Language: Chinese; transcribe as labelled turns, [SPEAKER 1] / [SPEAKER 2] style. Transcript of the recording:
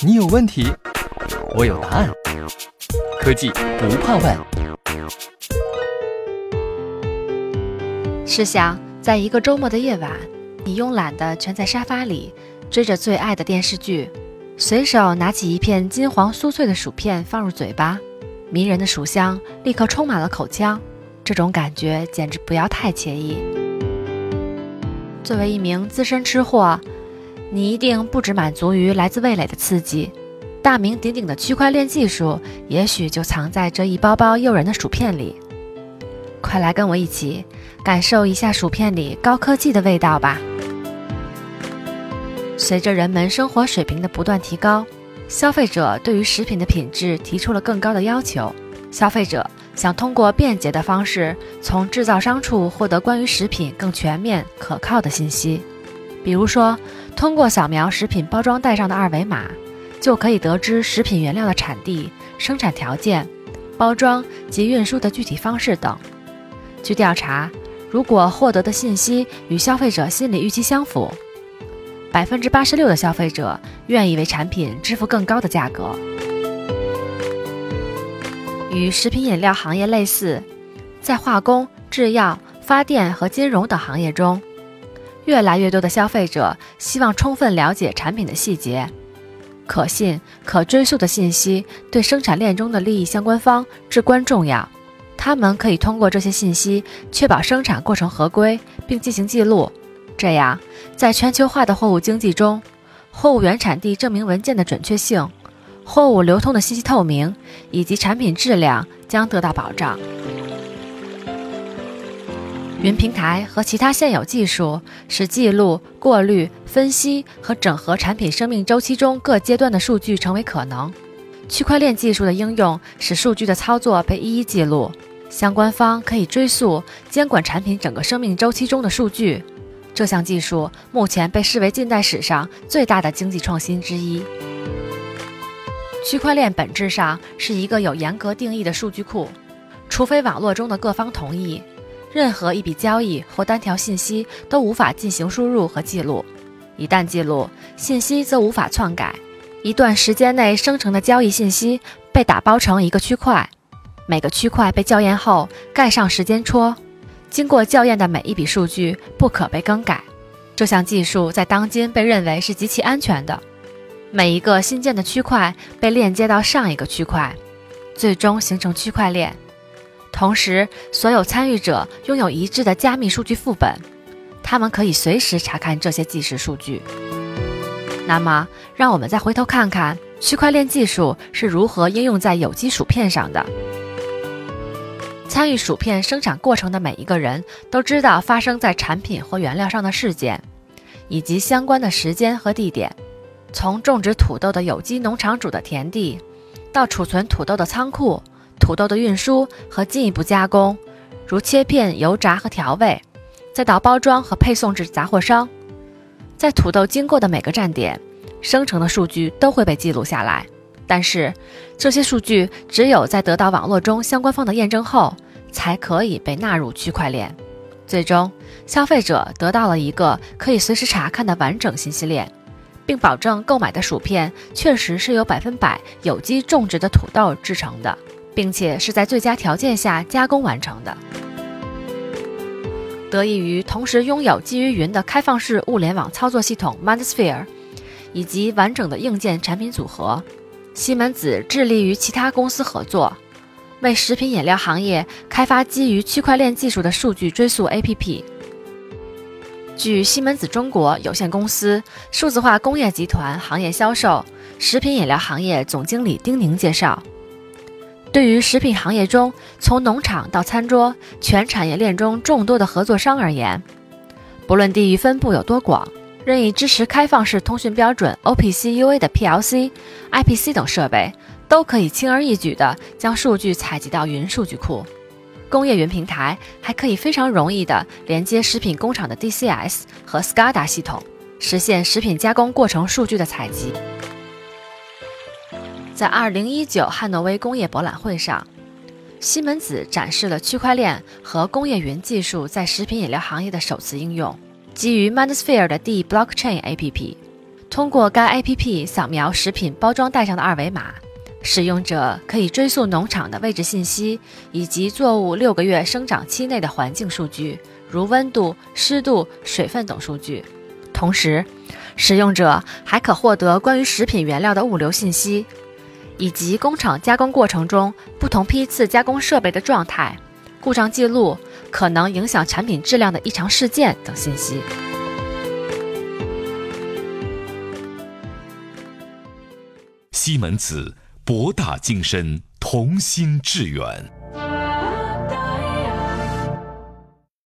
[SPEAKER 1] 你有问题，我有答案。科技不怕问。
[SPEAKER 2] 试想，在一个周末的夜晚，你慵懒地蜷在沙发里，追着最爱的电视剧，随手拿起一片金黄酥脆的薯片放入嘴巴，迷人的薯香立刻充满了口腔。这种感觉简直不要太惬意。作为一名资深吃货，你一定不只满足于来自味蕾的刺激，大名鼎鼎的区块链技术也许就藏在这一包包诱人的薯片里。快来跟我一起感受一下薯片里高科技的味道吧！随着人们生活水平的不断提高，消费者对于食品的品质提出了更高的要求。消费者。想通过便捷的方式从制造商处获得关于食品更全面、可靠的信息，比如说，通过扫描食品包装袋上的二维码，就可以得知食品原料的产地、生产条件、包装及运输的具体方式等。据调查，如果获得的信息与消费者心理预期相符，百分之八十六的消费者愿意为产品支付更高的价格。与食品饮料行业类似，在化工、制药、发电和金融等行业中，越来越多的消费者希望充分了解产品的细节。可信、可追溯的信息对生产链中的利益相关方至关重要。他们可以通过这些信息确保生产过程合规，并进行记录。这样，在全球化的货物经济中，货物原产地证明文件的准确性。货物流通的信息透明，以及产品质量将得到保障。云平台和其他现有技术使记录、过滤、分析和整合产品生命周期中各阶段的数据成为可能。区块链技术的应用使数据的操作被一一记录，相关方可以追溯、监管产品整个生命周期中的数据。这项技术目前被视为近代史上最大的经济创新之一。区块链本质上是一个有严格定义的数据库，除非网络中的各方同意，任何一笔交易或单条信息都无法进行输入和记录。一旦记录，信息则无法篡改。一段时间内生成的交易信息被打包成一个区块，每个区块被校验后盖上时间戳，经过校验的每一笔数据不可被更改。这项技术在当今被认为是极其安全的。每一个新建的区块被链接到上一个区块，最终形成区块链。同时，所有参与者拥有一致的加密数据副本，他们可以随时查看这些即时数据。那么，让我们再回头看看区块链技术是如何应用在有机薯片上的。参与薯片生产过程的每一个人都知道发生在产品或原料上的事件，以及相关的时间和地点。从种植土豆的有机农场主的田地，到储存土豆的仓库，土豆的运输和进一步加工，如切片、油炸和调味，再到包装和配送至杂货商，在土豆经过的每个站点，生成的数据都会被记录下来。但是，这些数据只有在得到网络中相关方的验证后，才可以被纳入区块链。最终，消费者得到了一个可以随时查看的完整信息链。并保证购买的薯片确实是由百分百有机种植的土豆制成的，并且是在最佳条件下加工完成的。得益于同时拥有基于云的开放式物联网操作系统 MindSphere，以及完整的硬件产品组合，西门子致力于其他公司合作，为食品饮料行业开发基于区块链技术的数据追溯 APP。据西门子中国有限公司数字化工业集团行业销售食品饮料行业总经理丁宁介绍，对于食品行业中从农场到餐桌全产业链中众多的合作商而言，不论地域分布有多广，任意支持开放式通讯标准 OPC UA 的 PLC、IPC 等设备，都可以轻而易举地将数据采集到云数据库。工业云平台还可以非常容易地连接食品工厂的 DCS 和 SCADA 系统，实现食品加工过程数据的采集。在2019汉诺威工业博览会上，西门子展示了区块链和工业云技术在食品饮料行业的首次应用，基于 MindSphere 的 D Blockchain APP，通过该 APP 扫描食品包装袋上的二维码，使用者可以追溯农场的位置信息以及作物六个月生长期内的环境数据，如温度、湿度、水分等数据。同时，使用者还可获得关于食品原料的物流信息，以及工厂加工过程中不同批次加工设备的状态、故障记录、可能影响产品质量的异常事件等信息。
[SPEAKER 3] 西门子，博大精深，同心致远。